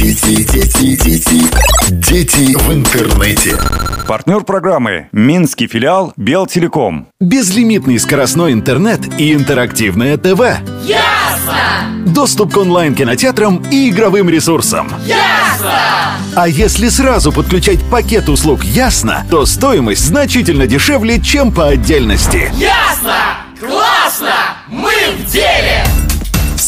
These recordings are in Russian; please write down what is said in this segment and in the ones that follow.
Дети, дети, дети, дети в интернете. Партнер программы «Минский филиал Белтелеком». Безлимитный скоростной интернет и интерактивное ТВ. Ясно! Доступ к онлайн-кинотеатрам и игровым ресурсам. Ясно! А если сразу подключать пакет услуг «Ясно», то стоимость значительно дешевле, чем по отдельности. Ясно! Классно! Мы в деле!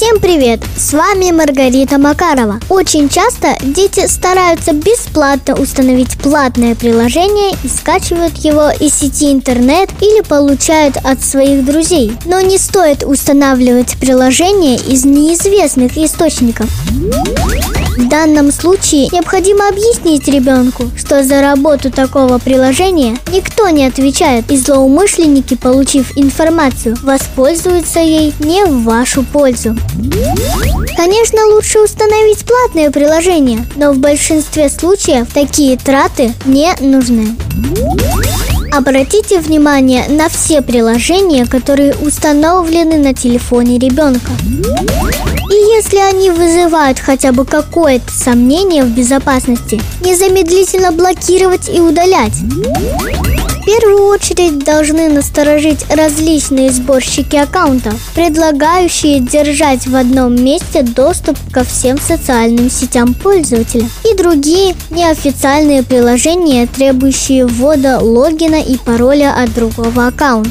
Всем привет! С вами Маргарита Макарова. Очень часто дети стараются бесплатно установить платное приложение и скачивают его из сети интернет или получают от своих друзей. Но не стоит устанавливать приложение из неизвестных источников. В данном случае необходимо объяснить ребенку, что за работу такого приложения никто не отвечает, и злоумышленники, получив информацию, воспользуются ей не в вашу пользу. Конечно, лучше установить платное приложение, но в большинстве случаев такие траты не нужны. Обратите внимание на все приложения, которые установлены на телефоне ребенка. И если они вызывают хотя бы какое-то сомнение в безопасности, незамедлительно блокировать и удалять. Первую очередь должны насторожить различные сборщики аккаунтов, предлагающие держать в одном месте доступ ко всем социальным сетям пользователя и другие неофициальные приложения, требующие ввода логина и пароля от другого аккаунта.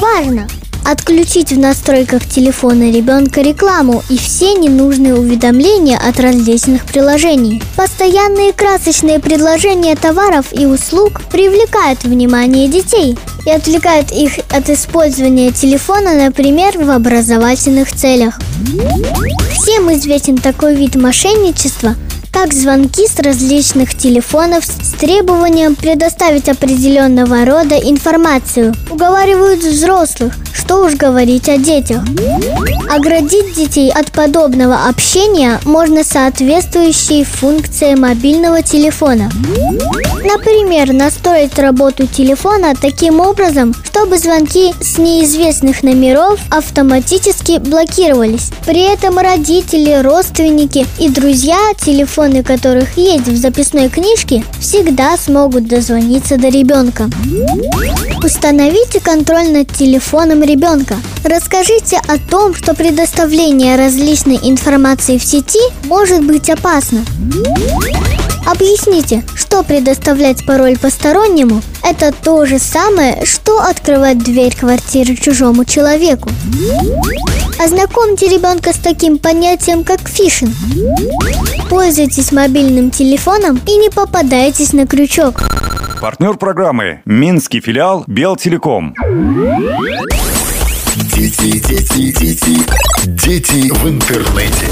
Важно! Отключить в настройках телефона ребенка рекламу и все ненужные уведомления от различных приложений. Постоянные красочные предложения товаров и услуг привлекают внимание детей и отвлекают их от использования телефона, например, в образовательных целях. Всем известен такой вид мошенничества, как звонки с различных телефонов с требованием предоставить определенного рода информацию. Уговаривают взрослых, что уж говорить о детях. Оградить детей от подобного общения можно соответствующей функцией мобильного телефона. Например, настроить работу телефона таким образом, чтобы звонки с неизвестных номеров автоматически блокировались. При этом родители, родственники и друзья, телефоны которых есть в записной книжке, всегда смогут дозвониться до ребенка. Установите контроль над телефоном ребенка. Расскажите о том, что предоставление различной информации в сети может быть опасно. Объясните, что предоставлять пароль постороннему – это то же самое, что открывать дверь квартиры чужому человеку. Ознакомьте ребенка с таким понятием, как фишинг. Пользуйтесь мобильным телефоном и не попадайтесь на крючок. Партнер программы «Минский филиал Белтелеком». Дети, дети, дети, дети в интернете.